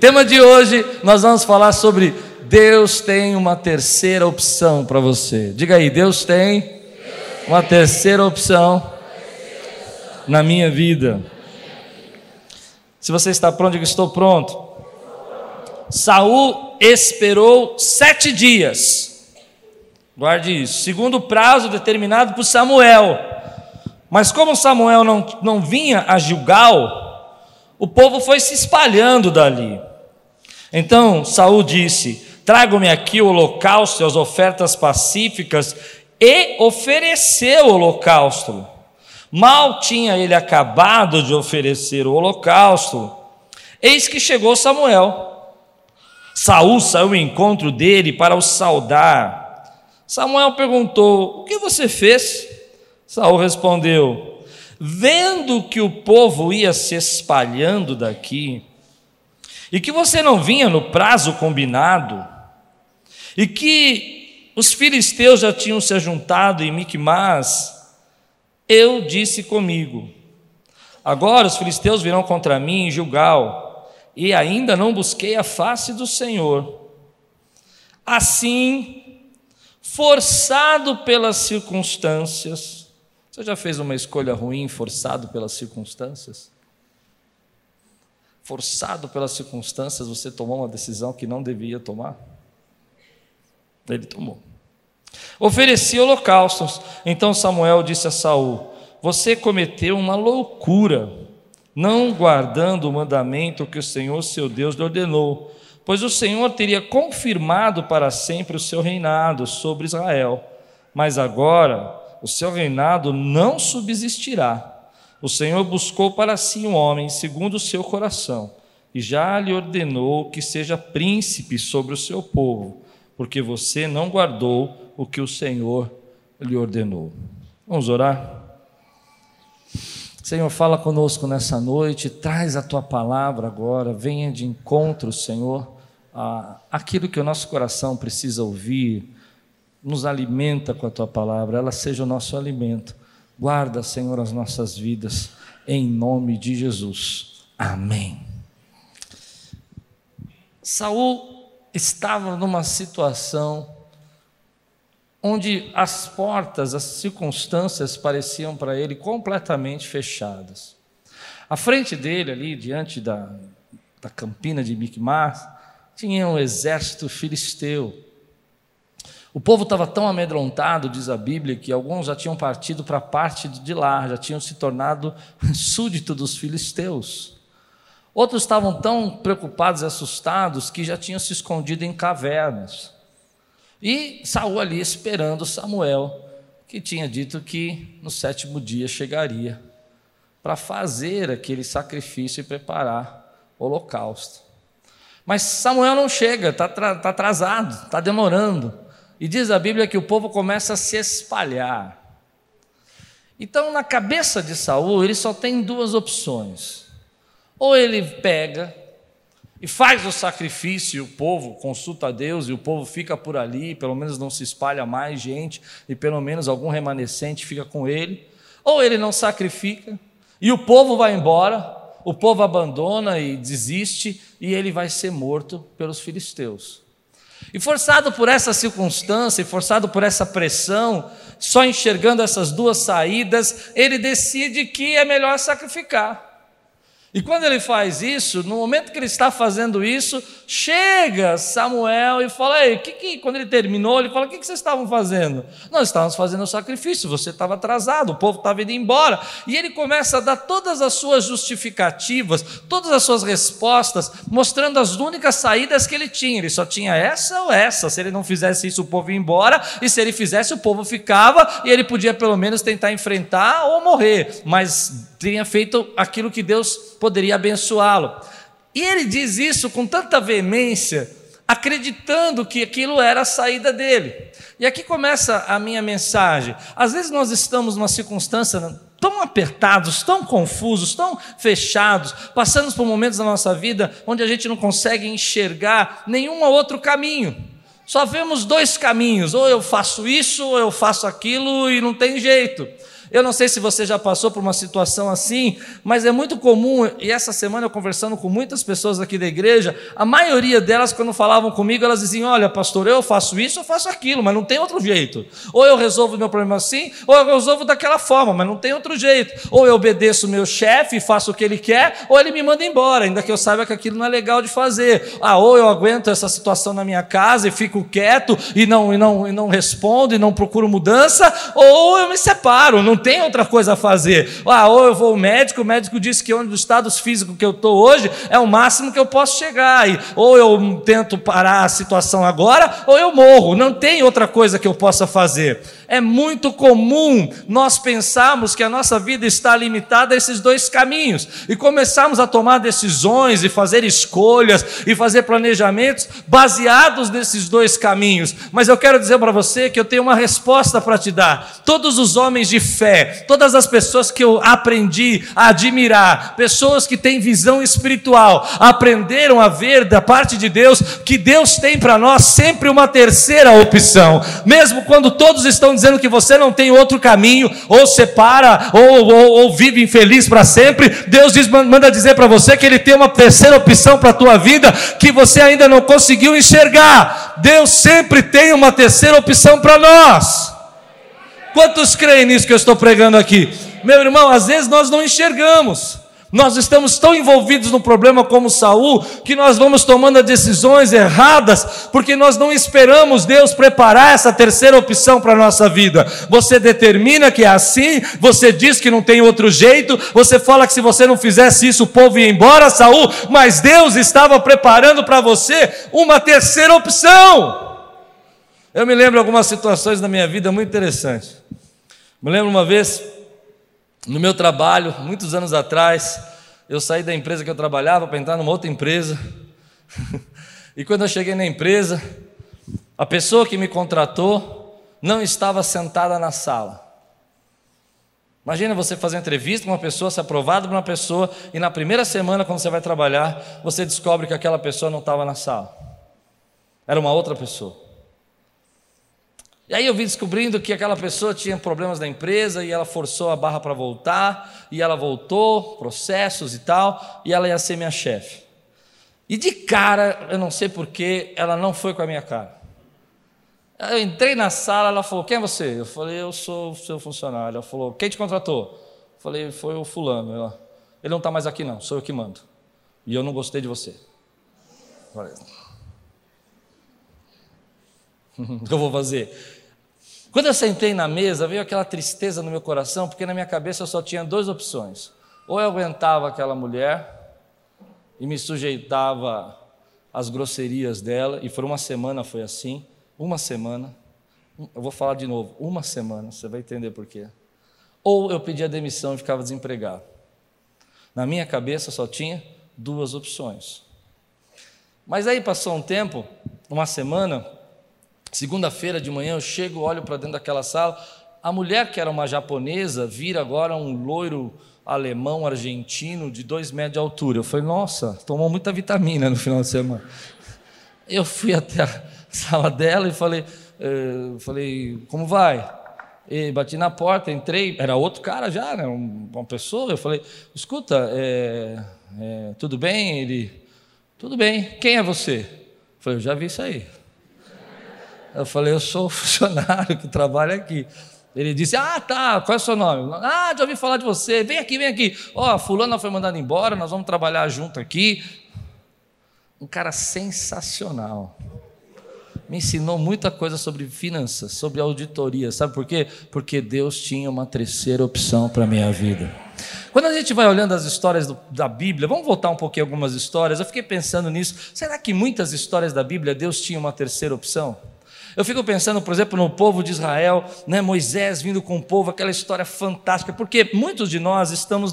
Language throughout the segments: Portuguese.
Tema de hoje, nós vamos falar sobre Deus tem uma terceira opção para você. Diga aí, Deus tem uma terceira opção na minha vida. Se você está pronto, diga estou pronto. Saul esperou sete dias. Guarde isso. Segundo o prazo determinado por Samuel. Mas como Samuel não, não vinha a Gilgal, o povo foi se espalhando dali. Então Saul disse: Trago-me aqui o holocausto e as ofertas pacíficas, e ofereceu o holocausto. Mal tinha ele acabado de oferecer o holocausto, eis que chegou Samuel. Saul saiu ao encontro dele para o saudar. Samuel perguntou: O que você fez? Saul respondeu: Vendo que o povo ia se espalhando daqui, e que você não vinha no prazo combinado, e que os filisteus já tinham se juntado em Micmas, eu disse comigo: Agora os filisteus virão contra mim em Gilgal, e ainda não busquei a face do Senhor. Assim, forçado pelas circunstâncias, você já fez uma escolha ruim, forçado pelas circunstâncias? Forçado pelas circunstâncias, você tomou uma decisão que não devia tomar? Ele tomou. Oferecia holocaustos. Então Samuel disse a Saul: Você cometeu uma loucura, não guardando o mandamento que o Senhor seu Deus lhe ordenou, pois o Senhor teria confirmado para sempre o seu reinado sobre Israel. Mas agora o seu reinado não subsistirá o Senhor buscou para si um homem segundo o seu coração, e já lhe ordenou que seja príncipe sobre o seu povo, porque você não guardou o que o Senhor lhe ordenou. Vamos orar? Senhor, fala conosco nessa noite, traz a tua palavra agora, venha de encontro, Senhor, a aquilo que o nosso coração precisa ouvir, nos alimenta com a tua palavra, ela seja o nosso alimento Guarda, Senhor, as nossas vidas, em nome de Jesus. Amém. Saul estava numa situação onde as portas, as circunstâncias pareciam para ele completamente fechadas. À frente dele, ali diante da, da campina de Micmas, tinha um exército filisteu o povo estava tão amedrontado, diz a Bíblia, que alguns já tinham partido para a parte de lá, já tinham se tornado súdito dos filisteus. Outros estavam tão preocupados e assustados que já tinham se escondido em cavernas. E Saul ali esperando Samuel, que tinha dito que no sétimo dia chegaria para fazer aquele sacrifício e preparar o holocausto. Mas Samuel não chega, está tá atrasado, está demorando. E diz a Bíblia que o povo começa a se espalhar. Então, na cabeça de Saul, ele só tem duas opções. Ou ele pega e faz o sacrifício, e o povo consulta a Deus e o povo fica por ali, pelo menos não se espalha mais gente, e pelo menos algum remanescente fica com ele. Ou ele não sacrifica e o povo vai embora, o povo abandona e desiste, e ele vai ser morto pelos filisteus. E forçado por essa circunstância, e forçado por essa pressão, só enxergando essas duas saídas, ele decide que é melhor sacrificar. E quando ele faz isso, no momento que ele está fazendo isso, chega Samuel e fala: Ei, que, que, quando ele terminou, ele fala: O que, que vocês estavam fazendo? Nós estávamos fazendo o sacrifício, você estava atrasado, o povo estava indo embora. E ele começa a dar todas as suas justificativas, todas as suas respostas, mostrando as únicas saídas que ele tinha. Ele só tinha essa ou essa. Se ele não fizesse isso, o povo ia embora, e se ele fizesse, o povo ficava, e ele podia pelo menos tentar enfrentar ou morrer. Mas tinha feito aquilo que Deus poderia abençoá-lo. E ele diz isso com tanta veemência, acreditando que aquilo era a saída dele. E aqui começa a minha mensagem. Às vezes nós estamos numa circunstância tão apertados, tão confusos, tão fechados, passamos por momentos da nossa vida onde a gente não consegue enxergar nenhum outro caminho. Só vemos dois caminhos: ou eu faço isso, ou eu faço aquilo e não tem jeito. Eu não sei se você já passou por uma situação assim, mas é muito comum, e essa semana eu conversando com muitas pessoas aqui da igreja, a maioria delas, quando falavam comigo, elas diziam: Olha, pastor, eu faço isso, eu faço aquilo, mas não tem outro jeito. Ou eu resolvo o meu problema assim, ou eu resolvo daquela forma, mas não tem outro jeito. Ou eu obedeço o meu chefe e faço o que ele quer, ou ele me manda embora, ainda que eu saiba que aquilo não é legal de fazer. Ah, ou eu aguento essa situação na minha casa e fico quieto e não, e não, e não respondo e não procuro mudança, ou eu me separo, não tem outra coisa a fazer. Ah, ou eu vou ao médico, o médico disse que onde o estado físico que eu estou hoje é o máximo que eu posso chegar. E, ou eu tento parar a situação agora, ou eu morro. Não tem outra coisa que eu possa fazer. É muito comum nós pensarmos que a nossa vida está limitada a esses dois caminhos e começarmos a tomar decisões e fazer escolhas e fazer planejamentos baseados nesses dois caminhos. Mas eu quero dizer para você que eu tenho uma resposta para te dar. Todos os homens de fé, todas as pessoas que eu aprendi a admirar, pessoas que têm visão espiritual, aprenderam a ver da parte de Deus que Deus tem para nós sempre uma terceira opção, mesmo quando todos estão dizendo que você não tem outro caminho, ou separa, ou, ou, ou vive infeliz para sempre. Deus diz, manda dizer para você que Ele tem uma terceira opção para a tua vida que você ainda não conseguiu enxergar. Deus sempre tem uma terceira opção para nós. Quantos creem nisso que eu estou pregando aqui? Meu irmão, às vezes nós não enxergamos. Nós estamos tão envolvidos no problema como Saul que nós vamos tomando decisões erradas porque nós não esperamos Deus preparar essa terceira opção para a nossa vida. Você determina que é assim, você diz que não tem outro jeito, você fala que se você não fizesse isso o povo ia embora, Saul, mas Deus estava preparando para você uma terceira opção. Eu me lembro de algumas situações na minha vida muito interessantes. Me lembro uma vez no meu trabalho, muitos anos atrás, eu saí da empresa que eu trabalhava para entrar numa outra empresa. e quando eu cheguei na empresa, a pessoa que me contratou não estava sentada na sala. Imagina você fazer entrevista com uma pessoa, ser aprovado por uma pessoa, e na primeira semana, quando você vai trabalhar, você descobre que aquela pessoa não estava na sala. Era uma outra pessoa. E aí eu vi descobrindo que aquela pessoa tinha problemas na empresa e ela forçou a barra para voltar, e ela voltou, processos e tal, e ela ia ser minha chefe. E de cara, eu não sei porquê, ela não foi com a minha cara. Eu entrei na sala, ela falou: Quem é você? Eu falei: Eu sou seu funcionário. Ela falou: Quem te contratou? Eu falei: Foi o fulano. Ela, Ele não está mais aqui, não, sou eu que mando. E eu não gostei de você. Eu falei: O que eu vou fazer? Quando eu sentei na mesa, veio aquela tristeza no meu coração, porque na minha cabeça eu só tinha duas opções. Ou eu aguentava aquela mulher e me sujeitava às grosserias dela, e por uma semana foi assim, uma semana. Eu vou falar de novo, uma semana, você vai entender por quê. Ou eu pedia demissão e ficava desempregado. Na minha cabeça só tinha duas opções. Mas aí passou um tempo, uma semana, Segunda-feira de manhã eu chego, olho para dentro daquela sala. A mulher, que era uma japonesa, vira agora um loiro alemão, argentino, de dois metros de altura. Eu falei, nossa, tomou muita vitamina no final de semana. Eu fui até a sala dela e falei, uh, falei como vai? E bati na porta, entrei, era outro cara já, né, uma pessoa. Eu falei, escuta, é, é, tudo bem? Ele, tudo bem, quem é você? Eu falei, eu já vi isso aí. Eu falei, eu sou funcionário que trabalha aqui. Ele disse, ah, tá, qual é o seu nome? Ah, já ouvi falar de você, vem aqui, vem aqui. Ó, oh, fulano foi mandado embora, nós vamos trabalhar junto aqui. Um cara sensacional. Me ensinou muita coisa sobre finanças, sobre auditoria. Sabe por quê? Porque Deus tinha uma terceira opção para a minha vida. Quando a gente vai olhando as histórias do, da Bíblia, vamos voltar um pouquinho algumas histórias. Eu fiquei pensando nisso. Será que muitas histórias da Bíblia Deus tinha uma terceira opção? Eu fico pensando, por exemplo, no povo de Israel, né, Moisés vindo com o povo, aquela história fantástica, porque muitos de nós estamos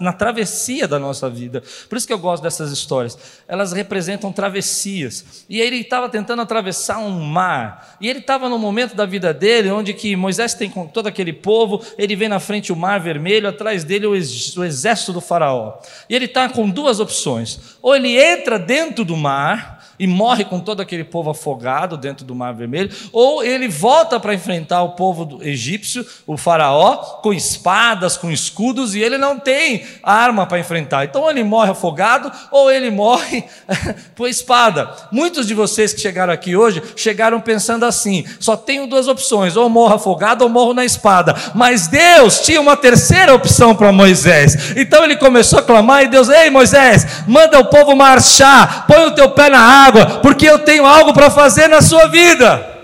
na travessia da nossa vida. Por isso que eu gosto dessas histórias. Elas representam travessias. E ele estava tentando atravessar um mar. E ele estava no momento da vida dele, onde que Moisés tem com todo aquele povo, ele vê na frente o mar vermelho, atrás dele o, ex, o exército do faraó. E ele está com duas opções. Ou ele entra dentro do mar e morre com todo aquele povo afogado dentro do Mar Vermelho, ou ele volta para enfrentar o povo egípcio, o faraó, com espadas, com escudos, e ele não tem arma para enfrentar. Então ele morre afogado ou ele morre por espada. Muitos de vocês que chegaram aqui hoje chegaram pensando assim: só tenho duas opções, ou morro afogado ou morro na espada. Mas Deus tinha uma terceira opção para Moisés. Então ele começou a clamar e Deus, ei Moisés, manda o povo marchar, põe o teu pé na água água, porque eu tenho algo para fazer na sua vida.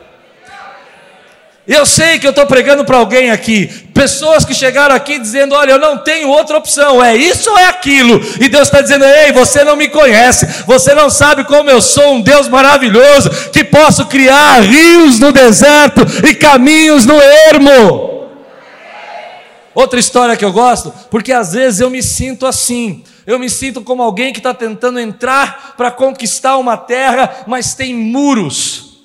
Eu sei que eu estou pregando para alguém aqui, pessoas que chegaram aqui dizendo: Olha, eu não tenho outra opção, é isso ou é aquilo? E Deus está dizendo: Ei, você não me conhece, você não sabe como eu sou um Deus maravilhoso, que posso criar rios no deserto e caminhos no ermo. Outra história que eu gosto, porque às vezes eu me sinto assim. Eu me sinto como alguém que está tentando entrar para conquistar uma terra, mas tem muros,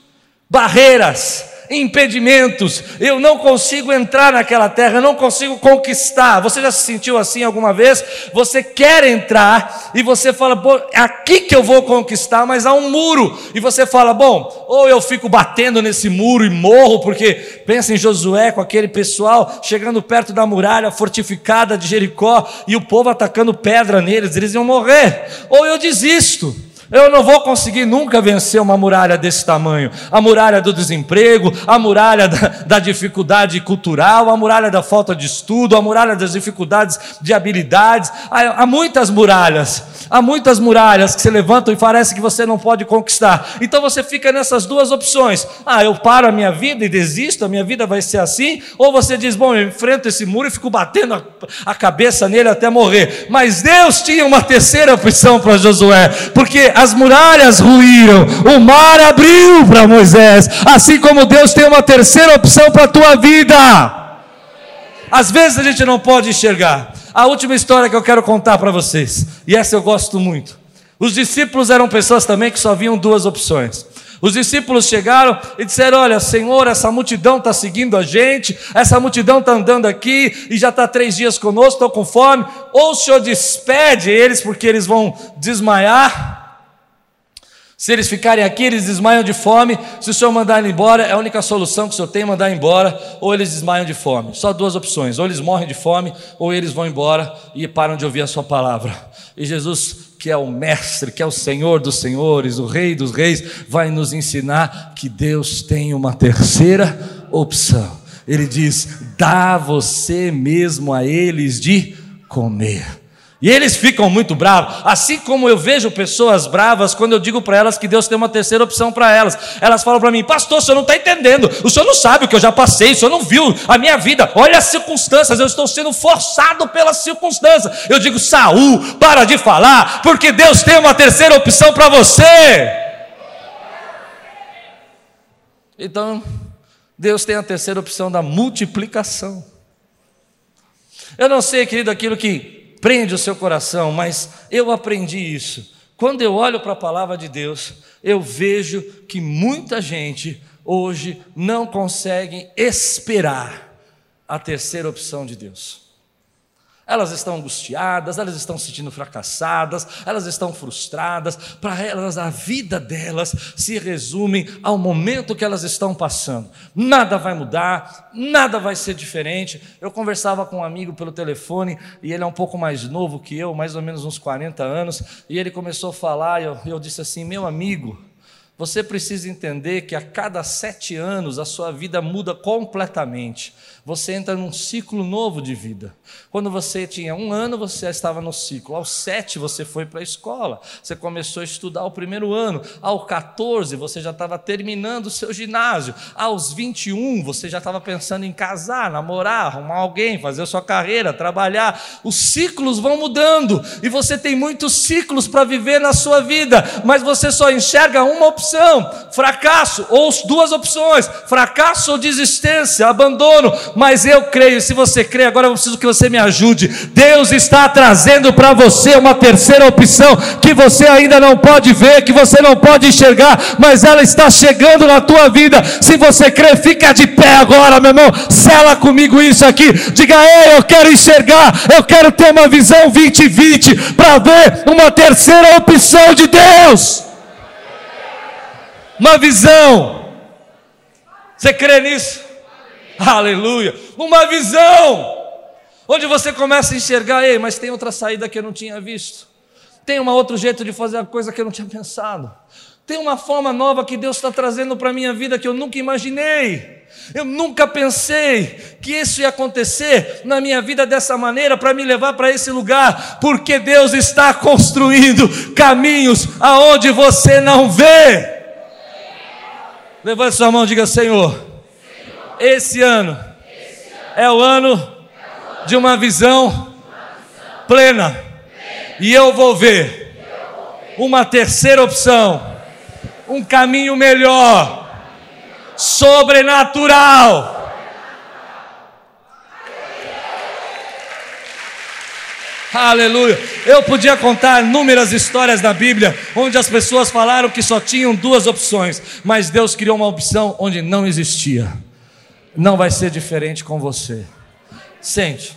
barreiras, impedimentos, eu não consigo entrar naquela terra, eu não consigo conquistar. Você já se sentiu assim alguma vez? Você quer entrar e você fala, pô, é aqui que eu vou conquistar, mas há um muro, e você fala, bom, ou eu fico batendo nesse muro e morro, porque pensa em Josué com aquele pessoal chegando perto da muralha fortificada de Jericó e o povo atacando pedra neles, eles iam morrer, ou eu desisto. Eu não vou conseguir nunca vencer uma muralha desse tamanho. A muralha do desemprego, a muralha da, da, dificuldade cultural, a muralha da falta de estudo, a muralha das dificuldades de habilidades. Há, há muitas muralhas, há muitas muralhas que se levantam e parece que você não pode conquistar. Então você fica nessas duas opções. Ah, eu paro a minha vida e desisto, a minha vida vai ser assim. Ou você diz, bom, eu enfrento esse muro e fico batendo a, a cabeça nele até morrer. Mas Deus tinha uma terceira opção para Josué, porque as muralhas ruíram, o mar abriu para Moisés, assim como Deus tem uma terceira opção para a tua vida. Às vezes a gente não pode enxergar. A última história que eu quero contar para vocês, e essa eu gosto muito. Os discípulos eram pessoas também que só viam duas opções. Os discípulos chegaram e disseram: Olha, Senhor, essa multidão está seguindo a gente, essa multidão está andando aqui e já está três dias conosco, estou com fome. Ou o Senhor despede eles porque eles vão desmaiar, se eles ficarem aqui, eles desmaiam de fome. Se o senhor mandar eles embora, é a única solução que o senhor tem mandar embora, ou eles desmaiam de fome. Só duas opções: ou eles morrem de fome, ou eles vão embora e param de ouvir a sua palavra. E Jesus, que é o mestre, que é o Senhor dos senhores, o Rei dos reis, vai nos ensinar que Deus tem uma terceira opção. Ele diz: dá você mesmo a eles de comer. E eles ficam muito bravos, assim como eu vejo pessoas bravas quando eu digo para elas que Deus tem uma terceira opção para elas. Elas falam para mim, pastor, o senhor não está entendendo, o senhor não sabe o que eu já passei, o senhor não viu a minha vida, olha as circunstâncias, eu estou sendo forçado pelas circunstâncias. Eu digo, Saul, para de falar, porque Deus tem uma terceira opção para você. Então, Deus tem a terceira opção da multiplicação. Eu não sei, querido, aquilo que prende o seu coração, mas eu aprendi isso. Quando eu olho para a palavra de Deus, eu vejo que muita gente hoje não consegue esperar a terceira opção de Deus. Elas estão angustiadas, elas estão se sentindo fracassadas, elas estão frustradas. Para elas, a vida delas se resume ao momento que elas estão passando. Nada vai mudar, nada vai ser diferente. Eu conversava com um amigo pelo telefone, e ele é um pouco mais novo que eu, mais ou menos uns 40 anos, e ele começou a falar, e eu, eu disse assim: Meu amigo, você precisa entender que a cada sete anos a sua vida muda completamente você entra num ciclo novo de vida. Quando você tinha um ano, você já estava no ciclo. Aos sete, você foi para a escola. Você começou a estudar o primeiro ano. Aos 14, você já estava terminando o seu ginásio. Aos 21, você já estava pensando em casar, namorar, arrumar alguém, fazer a sua carreira, trabalhar. Os ciclos vão mudando. E você tem muitos ciclos para viver na sua vida. Mas você só enxerga uma opção: fracasso, ou duas opções: fracasso ou desistência, abandono mas eu creio, se você crê, agora eu preciso que você me ajude. Deus está trazendo para você uma terceira opção que você ainda não pode ver, que você não pode enxergar, mas ela está chegando na tua vida. Se você crê, fica de pé agora, meu irmão. Sela comigo isso aqui. Diga, ei, eu quero enxergar, eu quero ter uma visão 2020 para ver uma terceira opção de Deus. Uma visão. Você crê nisso? Aleluia. Uma visão. Onde você começa a enxergar, ei, mas tem outra saída que eu não tinha visto. Tem um outro jeito de fazer a coisa que eu não tinha pensado. Tem uma forma nova que Deus está trazendo para a minha vida que eu nunca imaginei. Eu nunca pensei que isso ia acontecer na minha vida dessa maneira para me levar para esse lugar, porque Deus está construindo caminhos aonde você não vê. Levante sua mão e diga: Senhor, esse ano é o ano de uma visão plena, e eu vou ver uma terceira opção, um caminho melhor sobrenatural. Aleluia. Eu podia contar inúmeras histórias da Bíblia onde as pessoas falaram que só tinham duas opções, mas Deus criou uma opção onde não existia. Não vai ser diferente com você. Sente.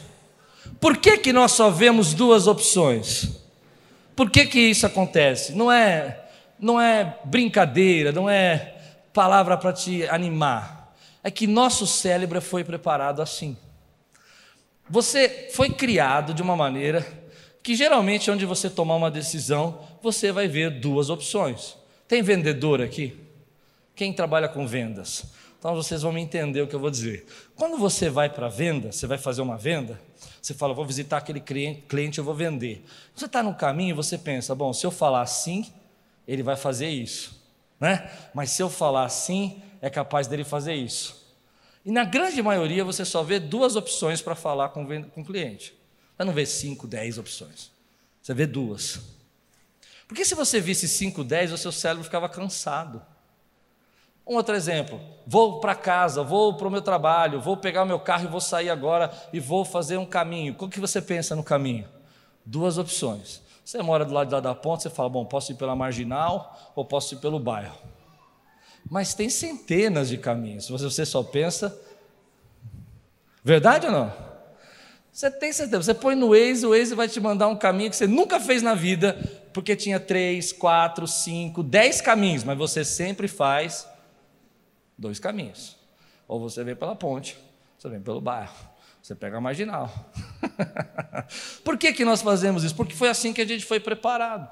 Por que, que nós só vemos duas opções? Por que, que isso acontece? Não é, não é brincadeira, não é palavra para te animar. É que nosso cérebro foi preparado assim. Você foi criado de uma maneira que geralmente onde você tomar uma decisão, você vai ver duas opções. Tem vendedor aqui? Quem trabalha com vendas? Então vocês vão me entender o que eu vou dizer. Quando você vai para a venda, você vai fazer uma venda, você fala, vou visitar aquele cliente, eu vou vender. Você está no caminho, você pensa, bom, se eu falar sim, ele vai fazer isso né? Mas se eu falar assim, é capaz dele fazer isso. E na grande maioria você só vê duas opções para falar com, com o cliente. Você não vê cinco, dez opções. Você vê duas. Porque se você visse cinco, dez, o seu cérebro ficava cansado. Um outro exemplo, vou para casa, vou para o meu trabalho, vou pegar o meu carro e vou sair agora e vou fazer um caminho. O que você pensa no caminho? Duas opções. Você mora do lado de lá da ponte, você fala, bom, posso ir pela marginal ou posso ir pelo bairro. Mas tem centenas de caminhos. Se você só pensa. Verdade ou não? Você tem certeza. Você põe no Waze, o Waze vai te mandar um caminho que você nunca fez na vida, porque tinha três, quatro, cinco, dez caminhos, mas você sempre faz dois caminhos. Ou você vem pela ponte, você vem pelo bairro. Você pega a marginal. Por que, que nós fazemos isso? Porque foi assim que a gente foi preparado.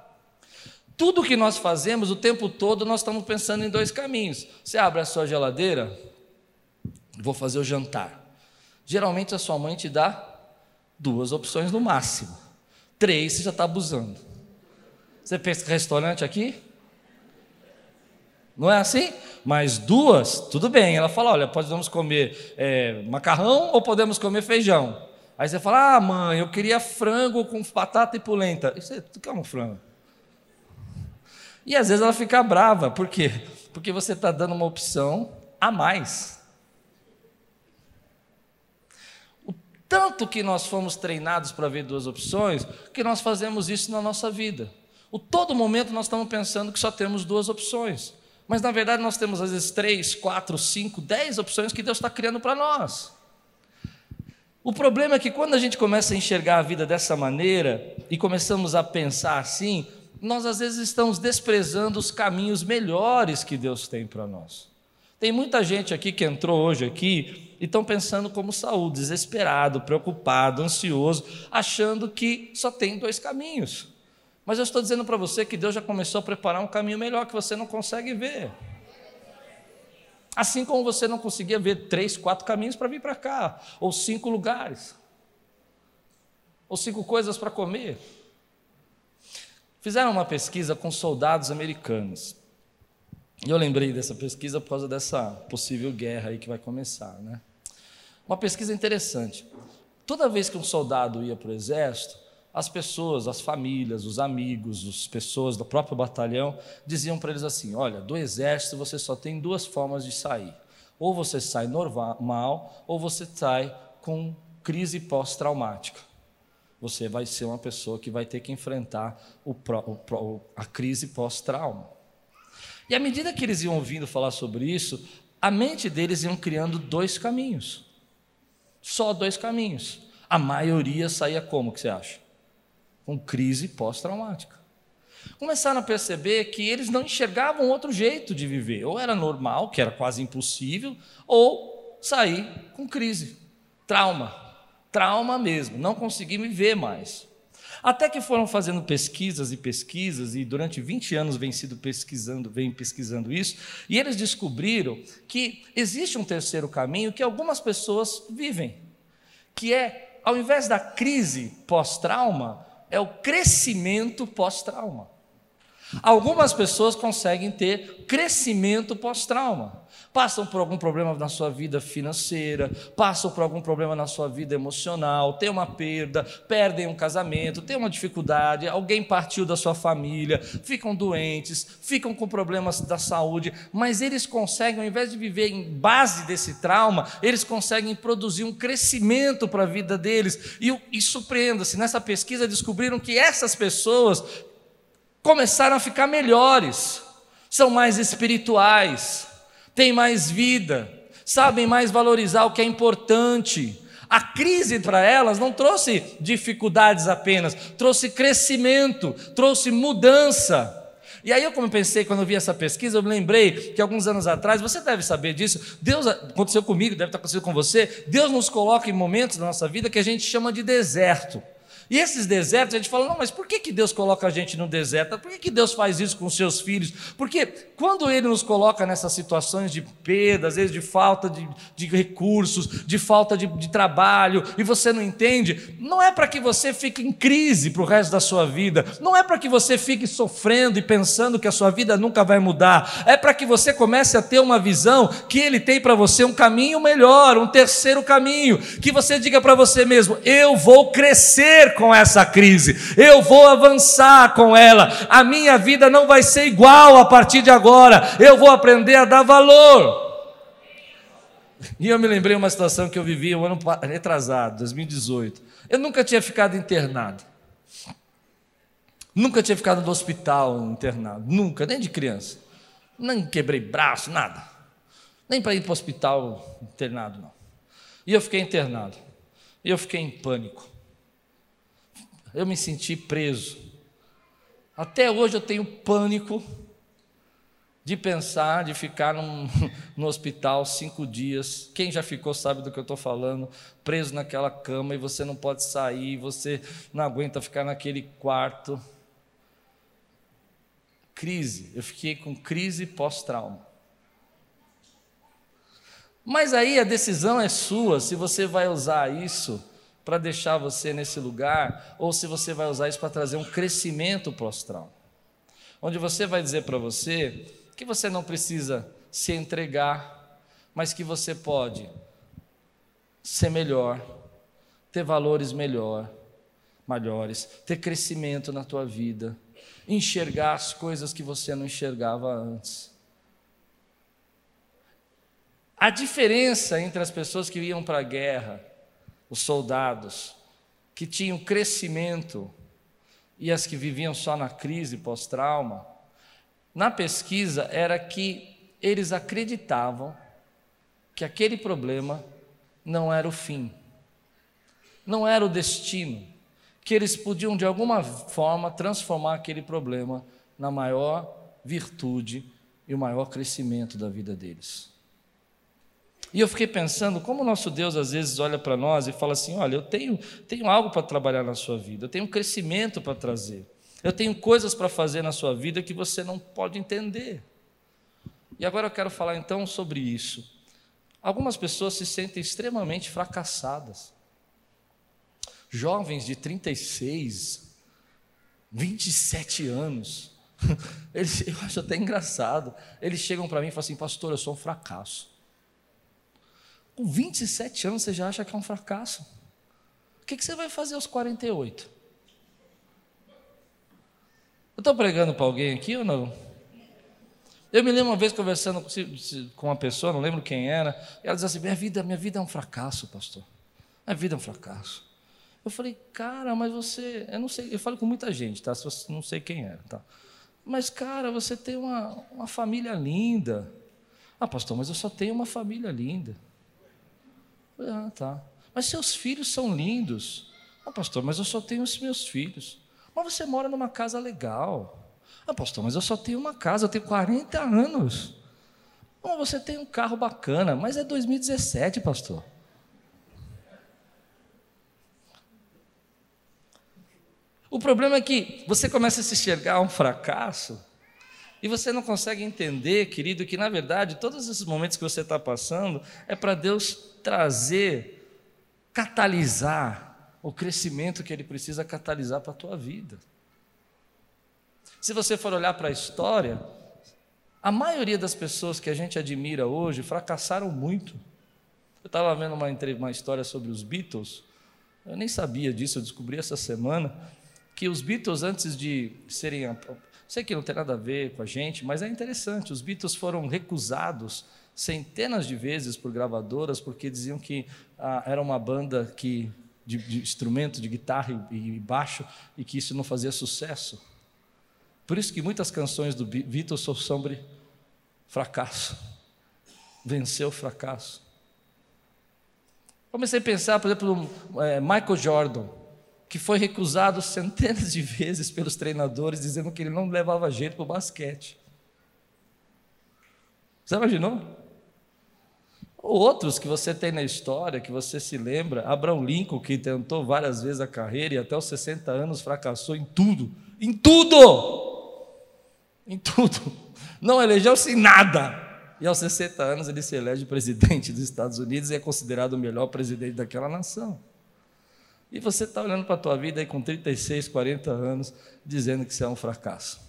Tudo que nós fazemos o tempo todo, nós estamos pensando em dois caminhos. Você abre a sua geladeira, vou fazer o jantar. Geralmente a sua mãe te dá duas opções no máximo. Três você já está abusando. Você pensa que restaurante aqui? Não é assim? Mas duas, tudo bem. Ela fala: olha, podemos comer é, macarrão ou podemos comer feijão. Aí você fala: ah, mãe, eu queria frango com batata e polenta. E você, tu quer um frango? E às vezes ela fica brava, por quê? Porque você está dando uma opção a mais. O tanto que nós fomos treinados para ver duas opções, que nós fazemos isso na nossa vida. O todo momento nós estamos pensando que só temos duas opções. Mas na verdade nós temos às vezes três, quatro, cinco, dez opções que Deus está criando para nós. O problema é que quando a gente começa a enxergar a vida dessa maneira e começamos a pensar assim, nós às vezes estamos desprezando os caminhos melhores que Deus tem para nós. Tem muita gente aqui que entrou hoje aqui e estão pensando como Saúl, desesperado, preocupado, ansioso, achando que só tem dois caminhos. Mas eu estou dizendo para você que Deus já começou a preparar um caminho melhor que você não consegue ver. Assim como você não conseguia ver três, quatro caminhos para vir para cá, ou cinco lugares, ou cinco coisas para comer. Fizeram uma pesquisa com soldados americanos. E eu lembrei dessa pesquisa por causa dessa possível guerra aí que vai começar, né? Uma pesquisa interessante. Toda vez que um soldado ia para o exército, as pessoas, as famílias, os amigos, as pessoas do próprio batalhão diziam para eles assim: olha, do exército você só tem duas formas de sair. Ou você sai normal, ou você sai com crise pós-traumática. Você vai ser uma pessoa que vai ter que enfrentar o, o, a crise pós-trauma. E à medida que eles iam ouvindo falar sobre isso, a mente deles iam criando dois caminhos. Só dois caminhos. A maioria saía como, que você acha? Com crise pós-traumática. começaram a perceber que eles não enxergavam outro jeito de viver. Ou era normal, que era quase impossível, ou sair com crise, trauma, trauma mesmo, não consegui me ver mais. Até que foram fazendo pesquisas e pesquisas, e durante 20 anos vem sido pesquisando, vem pesquisando isso, e eles descobriram que existe um terceiro caminho que algumas pessoas vivem, que é, ao invés da crise pós-trauma, é o crescimento pós-trauma. Algumas pessoas conseguem ter crescimento pós-trauma. Passam por algum problema na sua vida financeira, passam por algum problema na sua vida emocional, tem uma perda, perdem um casamento, tem uma dificuldade, alguém partiu da sua família, ficam doentes, ficam com problemas da saúde, mas eles conseguem, ao invés de viver em base desse trauma, eles conseguem produzir um crescimento para a vida deles. E, e surpreenda-se, nessa pesquisa descobriram que essas pessoas começaram a ficar melhores, são mais espirituais, têm mais vida, sabem mais valorizar o que é importante. A crise para elas não trouxe dificuldades apenas, trouxe crescimento, trouxe mudança. E aí eu como pensei quando eu vi essa pesquisa, eu me lembrei que alguns anos atrás, você deve saber disso, Deus aconteceu comigo, deve estar acontecendo com você, Deus nos coloca em momentos da nossa vida que a gente chama de deserto. E esses desertos, a gente fala, não, mas por que, que Deus coloca a gente no deserto? Por que, que Deus faz isso com seus filhos? Porque quando Ele nos coloca nessas situações de perda, às vezes de falta de, de recursos, de falta de, de trabalho, e você não entende, não é para que você fique em crise para o resto da sua vida, não é para que você fique sofrendo e pensando que a sua vida nunca vai mudar, é para que você comece a ter uma visão que Ele tem para você um caminho melhor, um terceiro caminho, que você diga para você mesmo: eu vou crescer com essa crise, eu vou avançar com ela, a minha vida não vai ser igual a partir de agora, eu vou aprender a dar valor. E eu me lembrei uma situação que eu vivi um ano retrasado, 2018. Eu nunca tinha ficado internado. Nunca tinha ficado no hospital internado, nunca, nem de criança. Nem quebrei braço, nada. Nem para ir para o hospital internado, não. E eu fiquei internado. E eu fiquei em pânico eu me senti preso. Até hoje eu tenho pânico de pensar, de ficar num, no hospital cinco dias. Quem já ficou sabe do que eu estou falando. Preso naquela cama e você não pode sair, você não aguenta ficar naquele quarto. Crise, eu fiquei com crise pós-trauma. Mas aí a decisão é sua se você vai usar isso para deixar você nesse lugar, ou se você vai usar isso para trazer um crescimento pós-trauma. Onde você vai dizer para você que você não precisa se entregar, mas que você pode ser melhor, ter valores melhor, maiores, ter crescimento na tua vida, enxergar as coisas que você não enxergava antes. A diferença entre as pessoas que iam para a guerra os soldados que tinham crescimento e as que viviam só na crise pós-trauma, na pesquisa era que eles acreditavam que aquele problema não era o fim, não era o destino, que eles podiam de alguma forma transformar aquele problema na maior virtude e o maior crescimento da vida deles. E eu fiquei pensando como o nosso Deus às vezes olha para nós e fala assim: olha, eu tenho, tenho algo para trabalhar na sua vida, eu tenho um crescimento para trazer, eu tenho coisas para fazer na sua vida que você não pode entender. E agora eu quero falar então sobre isso. Algumas pessoas se sentem extremamente fracassadas. Jovens de 36, 27 anos, eles, eu acho até engraçado. Eles chegam para mim e falam assim: Pastor, eu sou um fracasso. Com 27 anos você já acha que é um fracasso. O que, você vai fazer aos 48? Eu estou pregando para alguém aqui ou não? Eu me lembro uma vez conversando com uma pessoa, não lembro quem era, e ela dizia assim: minha vida, minha vida é um fracasso, pastor. Minha vida é um fracasso. Eu falei, cara, mas você, eu não sei, eu falo com muita gente, tá? Não sei quem era, tá? Mas, cara, você tem uma, uma família linda. Ah, pastor, mas eu só tenho uma família linda. Ah, tá. Mas seus filhos são lindos. Ah, pastor, mas eu só tenho os meus filhos. Mas você mora numa casa legal. Ah, pastor, mas eu só tenho uma casa, eu tenho 40 anos. Bom, você tem um carro bacana, mas é 2017, pastor. O problema é que você começa a se enxergar um fracasso e você não consegue entender, querido, que na verdade todos esses momentos que você está passando é para Deus trazer, catalisar o crescimento que Ele precisa catalisar para a tua vida. Se você for olhar para a história, a maioria das pessoas que a gente admira hoje fracassaram muito. Eu estava vendo uma, uma história sobre os Beatles, eu nem sabia disso, eu descobri essa semana que os Beatles, antes de serem. Sei que não tem nada a ver com a gente, mas é interessante. Os Beatles foram recusados centenas de vezes por gravadoras porque diziam que ah, era uma banda que de, de, instrumento de guitarra e, e baixo e que isso não fazia sucesso. Por isso que muitas canções do Beatles são sobre fracasso. Venceu o fracasso. Comecei a pensar, por exemplo, no é, Michael Jordan que foi recusado centenas de vezes pelos treinadores, dizendo que ele não levava jeito para o basquete. Você imaginou? Outros que você tem na história, que você se lembra, Abraão Lincoln, que tentou várias vezes a carreira e até os 60 anos fracassou em tudo, em tudo! Em tudo. Não elegeu-se nada. E aos 60 anos ele se elege presidente dos Estados Unidos e é considerado o melhor presidente daquela nação. E você está olhando para a tua vida aí com 36, 40 anos, dizendo que você é um fracasso.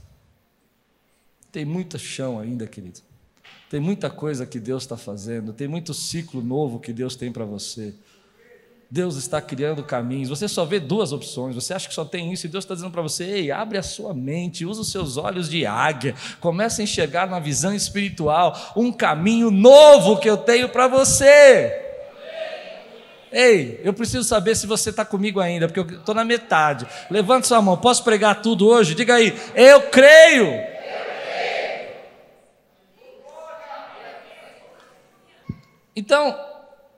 Tem muito chão ainda, querido. Tem muita coisa que Deus está fazendo, tem muito ciclo novo que Deus tem para você. Deus está criando caminhos. Você só vê duas opções. Você acha que só tem isso e Deus está dizendo para você: ei, abre a sua mente, usa os seus olhos de águia, comece a enxergar na visão espiritual um caminho novo que eu tenho para você. Ei, eu preciso saber se você está comigo ainda, porque eu estou na metade. Levante sua mão, posso pregar tudo hoje? Diga aí, eu creio. Então,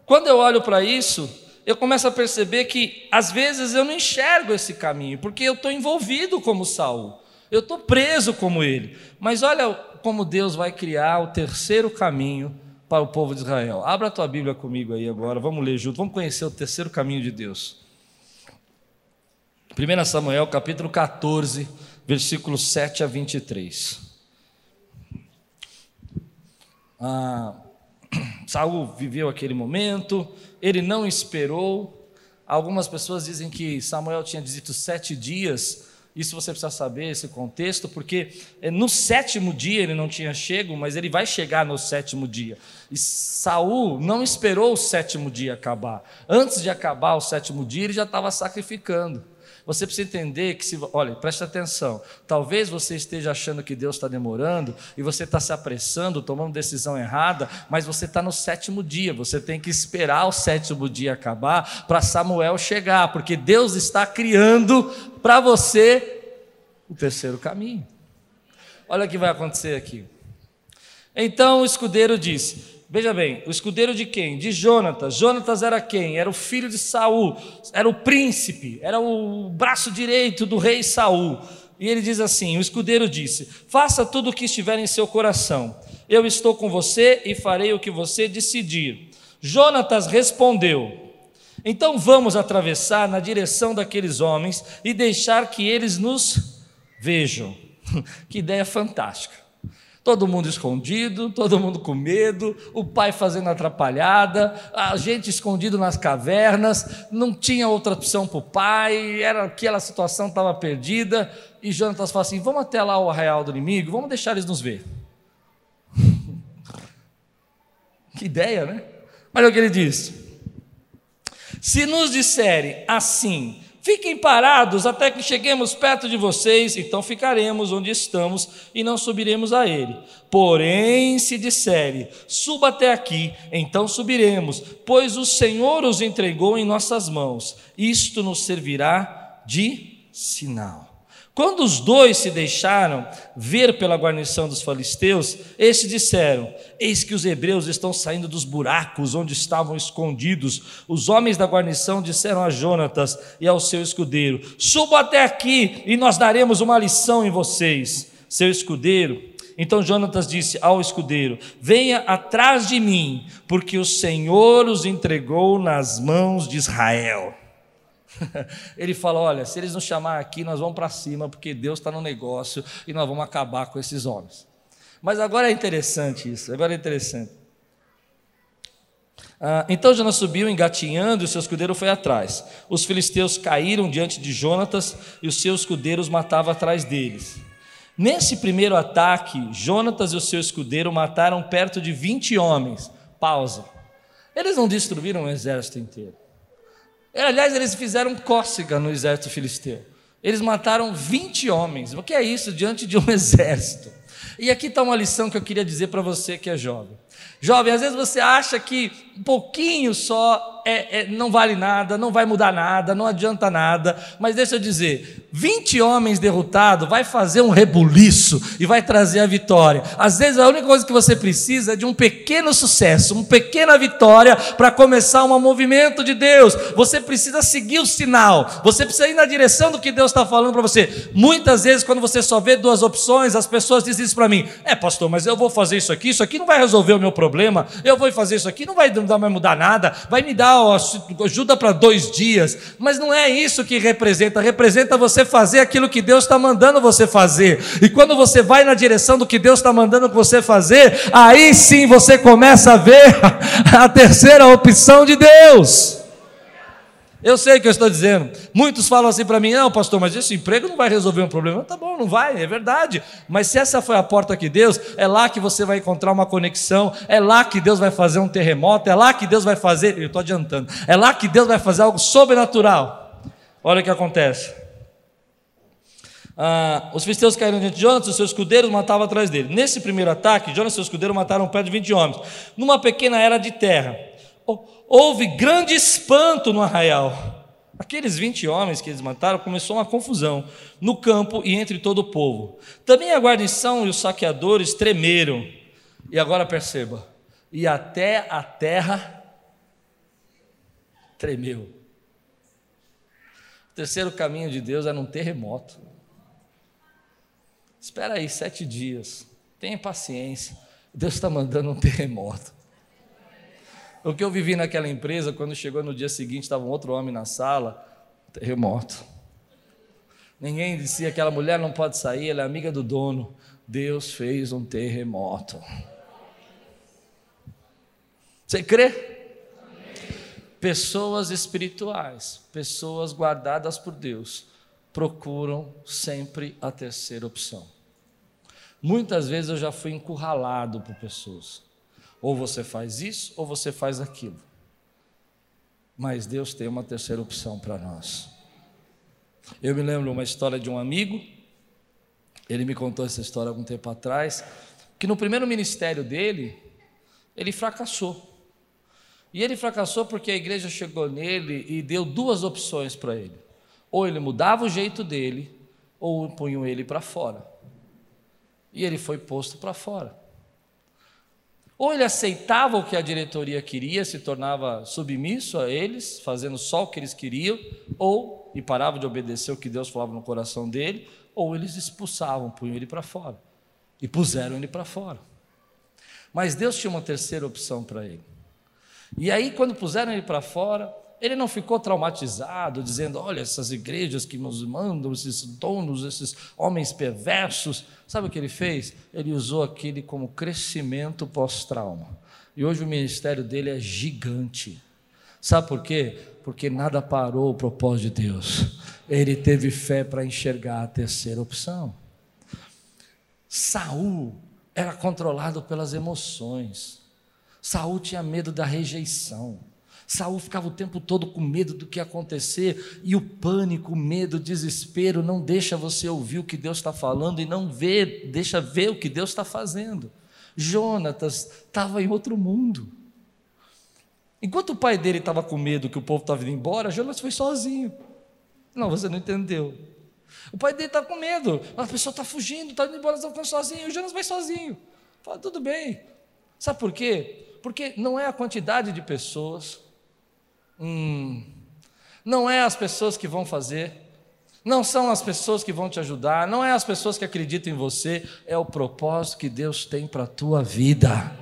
quando eu olho para isso, eu começo a perceber que às vezes eu não enxergo esse caminho, porque eu estou envolvido como Saul, eu estou preso como ele. Mas olha como Deus vai criar o terceiro caminho para o povo de Israel. Abra a tua Bíblia comigo aí agora, vamos ler junto, vamos conhecer o terceiro caminho de Deus. 1 Samuel capítulo 14, versículos 7 a 23. Ah, Saul viveu aquele momento, ele não esperou. Algumas pessoas dizem que Samuel tinha dito sete dias isso você precisa saber, esse contexto, porque é, no sétimo dia ele não tinha chego, mas ele vai chegar no sétimo dia. E Saul não esperou o sétimo dia acabar. Antes de acabar o sétimo dia, ele já estava sacrificando. Você precisa entender que, se, olha, preste atenção. Talvez você esteja achando que Deus está demorando e você está se apressando, tomando decisão errada, mas você está no sétimo dia. Você tem que esperar o sétimo dia acabar para Samuel chegar, porque Deus está criando para você o terceiro caminho. Olha o que vai acontecer aqui. Então o escudeiro disse: Veja bem, o escudeiro de quem? De Jonatas. Jonatas era quem? Era o filho de Saul, era o príncipe, era o braço direito do rei Saul. E ele diz assim: o escudeiro disse: Faça tudo o que estiver em seu coração. Eu estou com você e farei o que você decidir. Jonatas respondeu: Então vamos atravessar na direção daqueles homens e deixar que eles nos vejam. que ideia fantástica. Todo mundo escondido, todo mundo com medo, o pai fazendo atrapalhada, a gente escondido nas cavernas, não tinha outra opção para o pai, era aquela situação estava perdida, e Jonatas fala assim: vamos até lá o arraial do inimigo, vamos deixar eles nos ver. que ideia, né? Olha o que ele diz: se nos disserem assim, Fiquem parados até que cheguemos perto de vocês, então ficaremos onde estamos e não subiremos a ele. Porém, se disserem, suba até aqui, então subiremos, pois o Senhor os entregou em nossas mãos. Isto nos servirá de sinal. Quando os dois se deixaram ver pela guarnição dos filisteus, estes disseram: Eis que os hebreus estão saindo dos buracos onde estavam escondidos. Os homens da guarnição disseram a Jonatas e ao seu escudeiro: Suba até aqui e nós daremos uma lição em vocês. seu escudeiro. Então Jonatas disse ao escudeiro: Venha atrás de mim, porque o Senhor os entregou nas mãos de Israel. Ele fala: Olha, se eles nos chamar aqui, nós vamos para cima, porque Deus está no negócio e nós vamos acabar com esses homens. Mas agora é interessante isso, agora é interessante. Ah, então Jonas subiu engatinhando e o seu escudeiro foi atrás. Os filisteus caíram diante de Jonatas e os seus escudeiros matavam atrás deles. Nesse primeiro ataque, Jonatas e o seu escudeiro mataram perto de 20 homens. Pausa. Eles não destruíram o exército inteiro. Aliás, eles fizeram cócega no exército filisteu. Eles mataram 20 homens. O que é isso diante de um exército? E aqui está uma lição que eu queria dizer para você que é jovem. Jovem, às vezes você acha que um pouquinho só é, é, não vale nada, não vai mudar nada, não adianta nada, mas deixa eu dizer: 20 homens derrotados vai fazer um rebuliço e vai trazer a vitória. Às vezes a única coisa que você precisa é de um pequeno sucesso, uma pequena vitória para começar um movimento de Deus. Você precisa seguir o sinal, você precisa ir na direção do que Deus está falando para você. Muitas vezes, quando você só vê duas opções, as pessoas dizem isso para mim: é, pastor, mas eu vou fazer isso aqui, isso aqui não vai resolver o meu problema problema, eu vou fazer isso aqui, não vai, não vai mudar nada, vai me dar ajuda para dois dias, mas não é isso que representa, representa você fazer aquilo que Deus está mandando você fazer, e quando você vai na direção do que Deus está mandando você fazer, aí sim você começa a ver a terceira opção de Deus. Eu sei o que eu estou dizendo. Muitos falam assim para mim: não, pastor, mas esse emprego não vai resolver um problema. Tá bom, não vai, é verdade. Mas se essa foi a porta que Deus, é lá que você vai encontrar uma conexão, é lá que Deus vai fazer um terremoto, é lá que Deus vai fazer. Eu estou adiantando, é lá que Deus vai fazer algo sobrenatural. Olha o que acontece. Ah, os filisteus caíram diante de Jonas, os seus escudeiros matavam atrás dele. Nesse primeiro ataque, Jonas e seus escudeiros mataram perto de 20 homens, numa pequena era de terra houve grande espanto no arraial. Aqueles 20 homens que eles mataram começou uma confusão no campo e entre todo o povo. Também a guarnição e os saqueadores tremeram. E agora perceba, e até a terra tremeu. O terceiro caminho de Deus é num terremoto. Espera aí sete dias, tenha paciência. Deus está mandando um terremoto. O que eu vivi naquela empresa, quando chegou no dia seguinte, estava um outro homem na sala, terremoto. Ninguém dizia aquela mulher não pode sair, ela é amiga do dono. Deus fez um terremoto. Você crê? Pessoas espirituais, pessoas guardadas por Deus, procuram sempre a terceira opção. Muitas vezes eu já fui encurralado por pessoas ou você faz isso, ou você faz aquilo. Mas Deus tem uma terceira opção para nós. Eu me lembro uma história de um amigo, ele me contou essa história algum tempo atrás, que no primeiro ministério dele, ele fracassou. E ele fracassou porque a igreja chegou nele e deu duas opções para ele: ou ele mudava o jeito dele, ou punham ele para fora. E ele foi posto para fora. Ou ele aceitava o que a diretoria queria, se tornava submisso a eles, fazendo só o que eles queriam, ou e parava de obedecer o que Deus falava no coração dele, ou eles expulsavam, punham ele para fora. E puseram ele para fora. Mas Deus tinha uma terceira opção para ele. E aí, quando puseram ele para fora, ele não ficou traumatizado, dizendo: olha, essas igrejas que nos mandam, esses donos, esses homens perversos. Sabe o que ele fez? Ele usou aquele como crescimento pós-trauma. E hoje o ministério dele é gigante. Sabe por quê? Porque nada parou o propósito de Deus. Ele teve fé para enxergar a terceira opção. Saul era controlado pelas emoções. Saul tinha medo da rejeição. Saul ficava o tempo todo com medo do que ia acontecer, e o pânico, o medo, o desespero não deixa você ouvir o que Deus está falando e não ver, deixa ver o que Deus está fazendo. Jonatas estava em outro mundo. Enquanto o pai dele estava com medo que o povo estava indo embora, Jonas foi sozinho. Não, você não entendeu. O pai dele está com medo, a pessoa está fugindo, está indo embora, está ficando sozinho. O Jonas vai sozinho. Fala, tudo bem. Sabe por quê? Porque não é a quantidade de pessoas, Hum, não é as pessoas que vão fazer, Não são as pessoas que vão te ajudar, não é as pessoas que acreditam em você, é o propósito que Deus tem para a tua vida.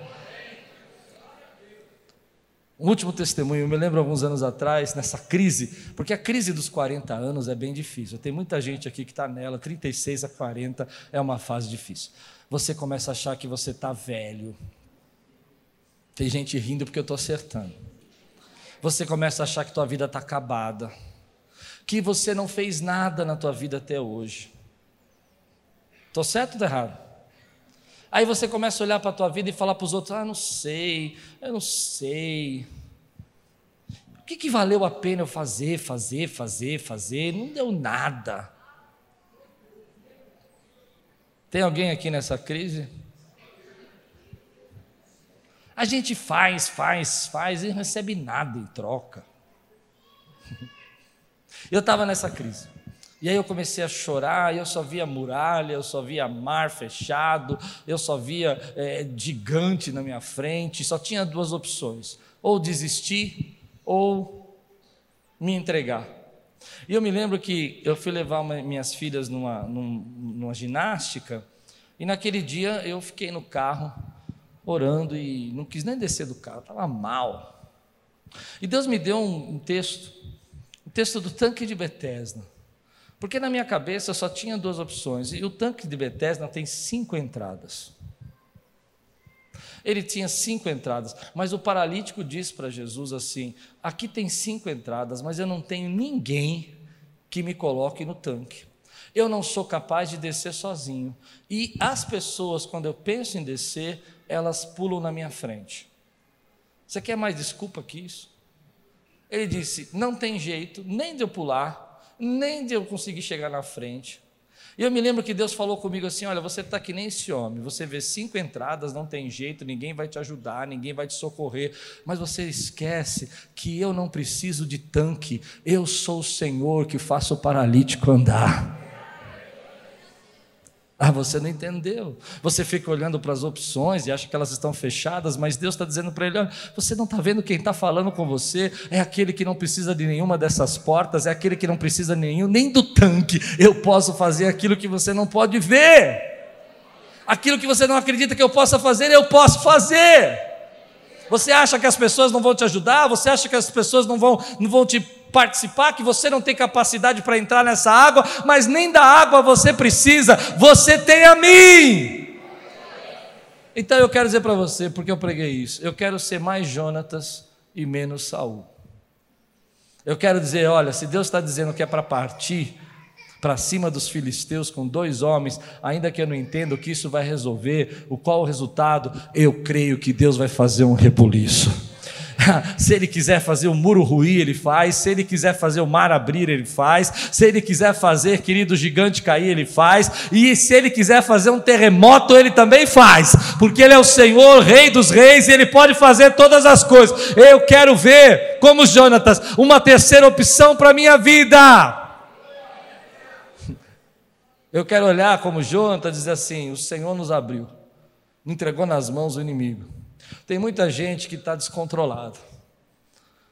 Um último testemunho, eu me lembro alguns anos atrás, nessa crise, porque a crise dos 40 anos é bem difícil. Tem muita gente aqui que está nela, 36 a 40 é uma fase difícil. Você começa a achar que você está velho. Tem gente rindo porque eu estou acertando. Você começa a achar que tua vida está acabada, que você não fez nada na tua vida até hoje. Estou certo ou errado? Aí você começa a olhar para a tua vida e falar para os outros: ah, não sei, eu não sei. O que, que valeu a pena eu fazer, fazer, fazer, fazer? Não deu nada. Tem alguém aqui nessa crise? A gente faz, faz, faz e não recebe nada em troca. Eu estava nessa crise. E aí eu comecei a chorar, eu só via muralha, eu só via mar fechado, eu só via é, gigante na minha frente, só tinha duas opções: ou desistir ou me entregar. E eu me lembro que eu fui levar uma, minhas filhas numa, numa, numa ginástica, e naquele dia eu fiquei no carro orando e não quis nem descer do carro, estava mal. E Deus me deu um, um texto, um texto do tanque de Betesda. Porque na minha cabeça só tinha duas opções, e o tanque de Bethesda tem cinco entradas. Ele tinha cinco entradas, mas o paralítico disse para Jesus assim: aqui tem cinco entradas, mas eu não tenho ninguém que me coloque no tanque. Eu não sou capaz de descer sozinho. E as pessoas, quando eu penso em descer, elas pulam na minha frente. Você quer mais desculpa que isso? Ele disse: não tem jeito nem de eu pular, nem de eu conseguir chegar na frente. E eu me lembro que Deus falou comigo assim: olha, você está que nem esse homem, você vê cinco entradas, não tem jeito, ninguém vai te ajudar, ninguém vai te socorrer, mas você esquece que eu não preciso de tanque, eu sou o Senhor que faço o paralítico andar. Ah, você não entendeu. Você fica olhando para as opções e acha que elas estão fechadas, mas Deus está dizendo para ele: olha, você não está vendo quem está falando com você? É aquele que não precisa de nenhuma dessas portas, é aquele que não precisa nenhum, nem do tanque. Eu posso fazer aquilo que você não pode ver. Aquilo que você não acredita que eu possa fazer, eu posso fazer. Você acha que as pessoas não vão te ajudar? Você acha que as pessoas não vão, não vão te participar, que você não tem capacidade para entrar nessa água, mas nem da água você precisa, você tem a mim. Então eu quero dizer para você, porque eu preguei isso, eu quero ser mais Jonatas e menos Saul. Eu quero dizer, olha, se Deus está dizendo que é para partir para cima dos filisteus com dois homens, ainda que eu não entenda o que isso vai resolver, o qual o resultado, eu creio que Deus vai fazer um rebuliço. se ele quiser fazer o muro ruir, ele faz. Se ele quiser fazer o mar abrir, ele faz. Se ele quiser fazer, querido gigante cair, ele faz. E se ele quiser fazer um terremoto, ele também faz. Porque ele é o Senhor, Rei dos Reis, e ele pode fazer todas as coisas. Eu quero ver, como Jonatas, uma terceira opção para a minha vida. Eu quero olhar como Jonatas dizer assim: o Senhor nos abriu, entregou nas mãos o inimigo. Tem muita gente que está descontrolada,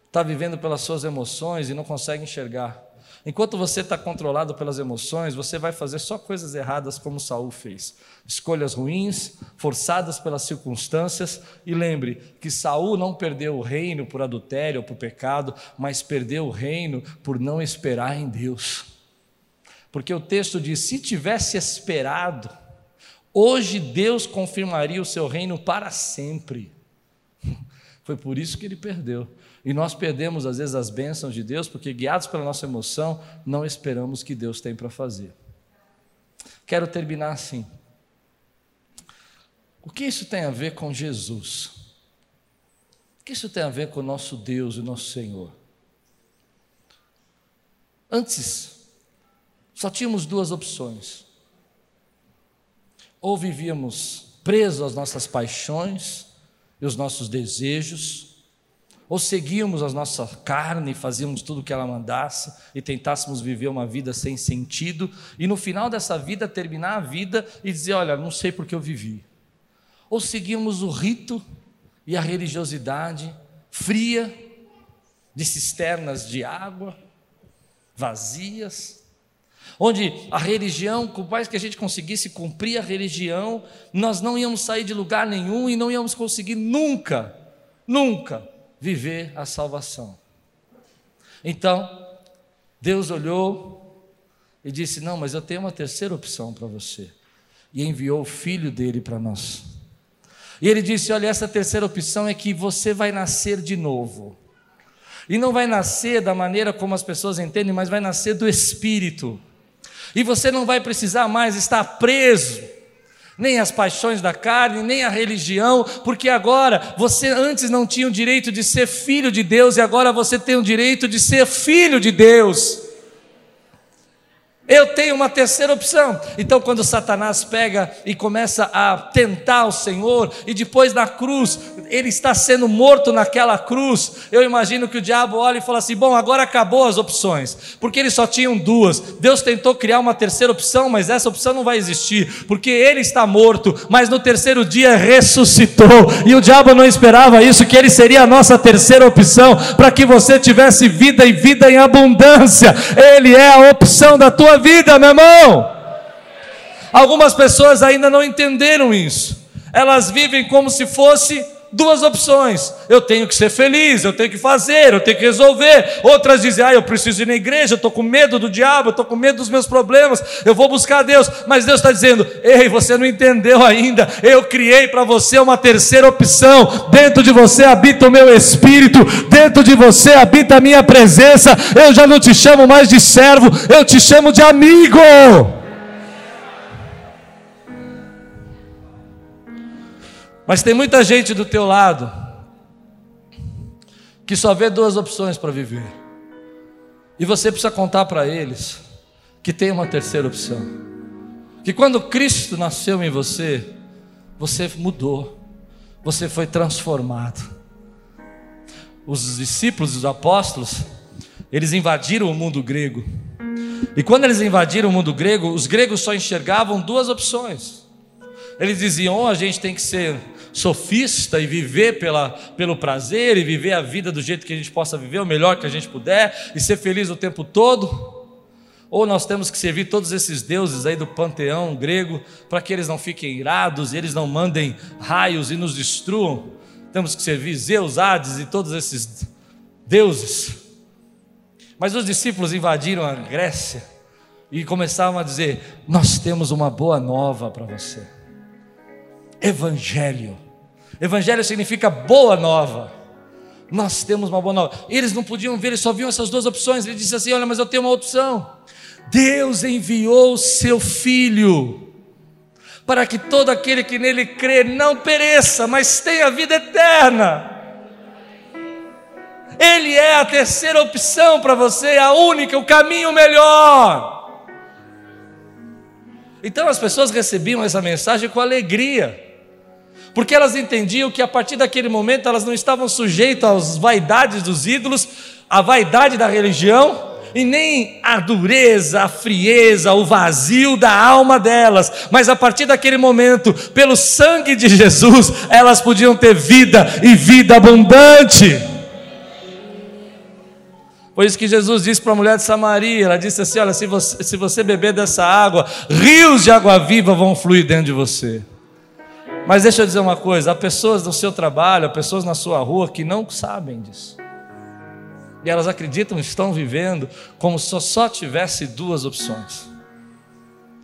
está vivendo pelas suas emoções e não consegue enxergar. Enquanto você está controlado pelas emoções, você vai fazer só coisas erradas como Saul fez. Escolhas ruins, forçadas pelas circunstâncias. E lembre que Saul não perdeu o reino por adultério ou por pecado, mas perdeu o reino por não esperar em Deus. Porque o texto diz: se tivesse esperado, Hoje Deus confirmaria o seu reino para sempre. Foi por isso que ele perdeu. E nós perdemos às vezes as bênçãos de Deus, porque guiados pela nossa emoção, não esperamos que Deus tem para fazer. Quero terminar assim. O que isso tem a ver com Jesus? O que isso tem a ver com o nosso Deus e nosso Senhor? Antes, só tínhamos duas opções ou vivíamos presos às nossas paixões e os nossos desejos, ou seguíamos a nossa carne fazíamos tudo o que ela mandasse e tentássemos viver uma vida sem sentido e no final dessa vida terminar a vida e dizer: Olha, não sei porque eu vivi. Ou seguíamos o rito e a religiosidade fria de cisternas de água vazias onde a religião, por mais que a gente conseguisse cumprir a religião, nós não íamos sair de lugar nenhum e não íamos conseguir nunca, nunca viver a salvação. Então, Deus olhou e disse: Não, mas eu tenho uma terceira opção para você. E enviou o filho dele para nós. E ele disse: Olha, essa terceira opção é que você vai nascer de novo. E não vai nascer da maneira como as pessoas entendem, mas vai nascer do Espírito. E você não vai precisar mais estar preso, nem às paixões da carne, nem à religião, porque agora você antes não tinha o direito de ser filho de Deus e agora você tem o direito de ser filho de Deus. Eu tenho uma terceira opção. Então, quando Satanás pega e começa a tentar o Senhor, e depois na cruz, ele está sendo morto naquela cruz, eu imagino que o diabo olha e fala assim: bom, agora acabou as opções, porque eles só tinham duas. Deus tentou criar uma terceira opção, mas essa opção não vai existir, porque ele está morto, mas no terceiro dia ressuscitou, e o diabo não esperava isso, que ele seria a nossa terceira opção, para que você tivesse vida e vida em abundância. Ele é a opção da tua vida, meu irmão. Algumas pessoas ainda não entenderam isso. Elas vivem como se fosse duas opções: eu tenho que ser feliz, eu tenho que fazer, eu tenho que resolver. Outras dizem: ah, eu preciso ir na igreja, eu estou com medo do diabo, eu estou com medo dos meus problemas, eu vou buscar Deus. Mas Deus está dizendo: ei, você não entendeu ainda. Eu criei para você uma terceira opção. Dentro de você habita o meu espírito, dentro de você habita a minha presença. Eu já não te chamo mais de servo, eu te chamo de amigo. Mas tem muita gente do teu lado que só vê duas opções para viver. E você precisa contar para eles que tem uma terceira opção. Que quando Cristo nasceu em você, você mudou. Você foi transformado. Os discípulos, os apóstolos, eles invadiram o mundo grego. E quando eles invadiram o mundo grego, os gregos só enxergavam duas opções. Eles diziam: ou a gente tem que ser sofista e viver pela, pelo prazer e viver a vida do jeito que a gente possa viver, o melhor que a gente puder e ser feliz o tempo todo. Ou nós temos que servir todos esses deuses aí do panteão grego para que eles não fiquem irados e eles não mandem raios e nos destruam. Temos que servir Zeus, Hades e todos esses deuses. Mas os discípulos invadiram a Grécia e começavam a dizer: Nós temos uma boa nova para você. Evangelho. Evangelho significa boa nova. Nós temos uma boa nova. Eles não podiam ver, eles só viam essas duas opções. Ele disse assim: Olha, mas eu tenho uma opção. Deus enviou o seu filho para que todo aquele que nele crê não pereça, mas tenha vida eterna. Ele é a terceira opção para você, a única, o caminho melhor. Então as pessoas recebiam essa mensagem com alegria porque elas entendiam que a partir daquele momento elas não estavam sujeitas às vaidades dos ídolos, à vaidade da religião, e nem a dureza, a frieza, o vazio da alma delas, mas a partir daquele momento, pelo sangue de Jesus, elas podiam ter vida e vida abundante. Foi isso que Jesus disse para a mulher de Samaria: ela disse assim: Olha, se você, se você beber dessa água, rios de água viva vão fluir dentro de você. Mas deixa eu dizer uma coisa: há pessoas no seu trabalho, há pessoas na sua rua que não sabem disso. E elas acreditam, estão vivendo como se só tivesse duas opções.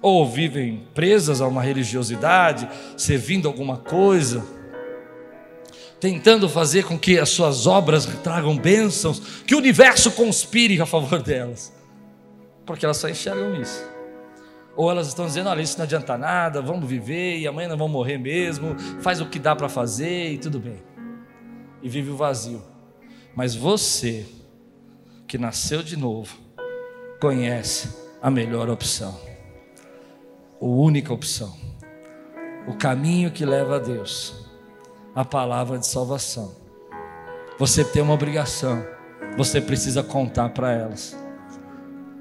Ou vivem presas a uma religiosidade, servindo alguma coisa, tentando fazer com que as suas obras tragam bênçãos, que o universo conspire a favor delas, porque elas só enxergam isso. Ou elas estão dizendo: olha, isso não adianta nada, vamos viver e amanhã não vamos morrer mesmo, faz o que dá para fazer e tudo bem. E vive o vazio. Mas você, que nasceu de novo, conhece a melhor opção, a única opção, o caminho que leva a Deus, a palavra de salvação. Você tem uma obrigação, você precisa contar para elas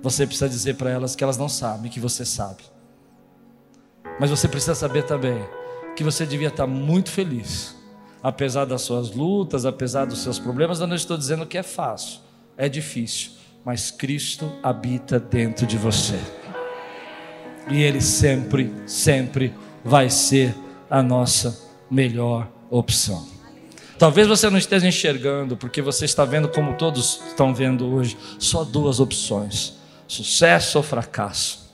você precisa dizer para elas que elas não sabem, que você sabe. Mas você precisa saber também que você devia estar muito feliz, apesar das suas lutas, apesar dos seus problemas. Eu não estou dizendo que é fácil, é difícil, mas Cristo habita dentro de você. E Ele sempre, sempre vai ser a nossa melhor opção. Talvez você não esteja enxergando, porque você está vendo como todos estão vendo hoje, só duas opções: sucesso ou fracasso,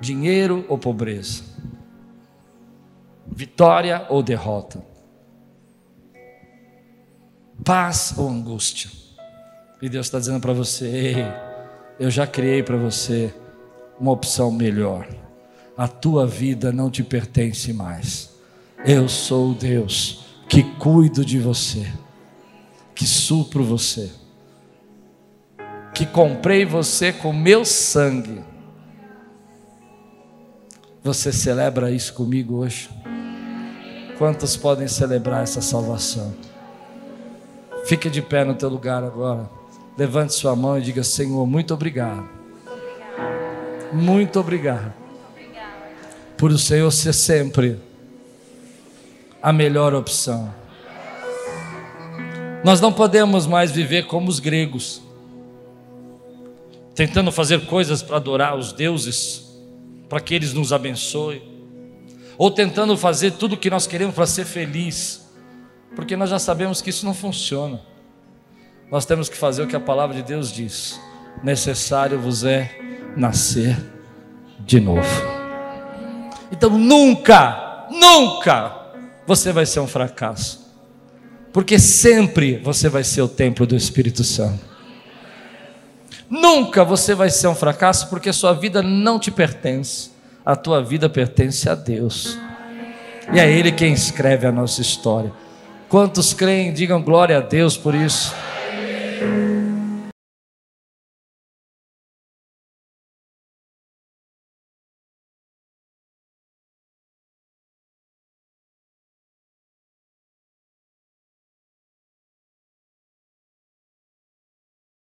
dinheiro ou pobreza, vitória ou derrota, paz ou angústia. E Deus está dizendo para você: Ei, eu já criei para você uma opção melhor. A tua vida não te pertence mais. Eu sou o Deus que cuido de você, que supro você, que comprei você com meu sangue. Você celebra isso comigo hoje? Quantos podem celebrar essa salvação? Fique de pé no teu lugar agora. Levante sua mão e diga: Senhor, muito obrigado. Muito obrigado. Por o Senhor ser sempre a melhor opção. Nós não podemos mais viver como os gregos, tentando fazer coisas para adorar os deuses, para que eles nos abençoem, ou tentando fazer tudo o que nós queremos para ser feliz, porque nós já sabemos que isso não funciona. Nós temos que fazer o que a palavra de Deus diz: necessário vos é nascer de novo. Então nunca, nunca você vai ser um fracasso. Porque sempre você vai ser o templo do Espírito Santo. Nunca você vai ser um fracasso porque sua vida não te pertence. A tua vida pertence a Deus. E é Ele quem escreve a nossa história. Quantos creem, digam glória a Deus por isso.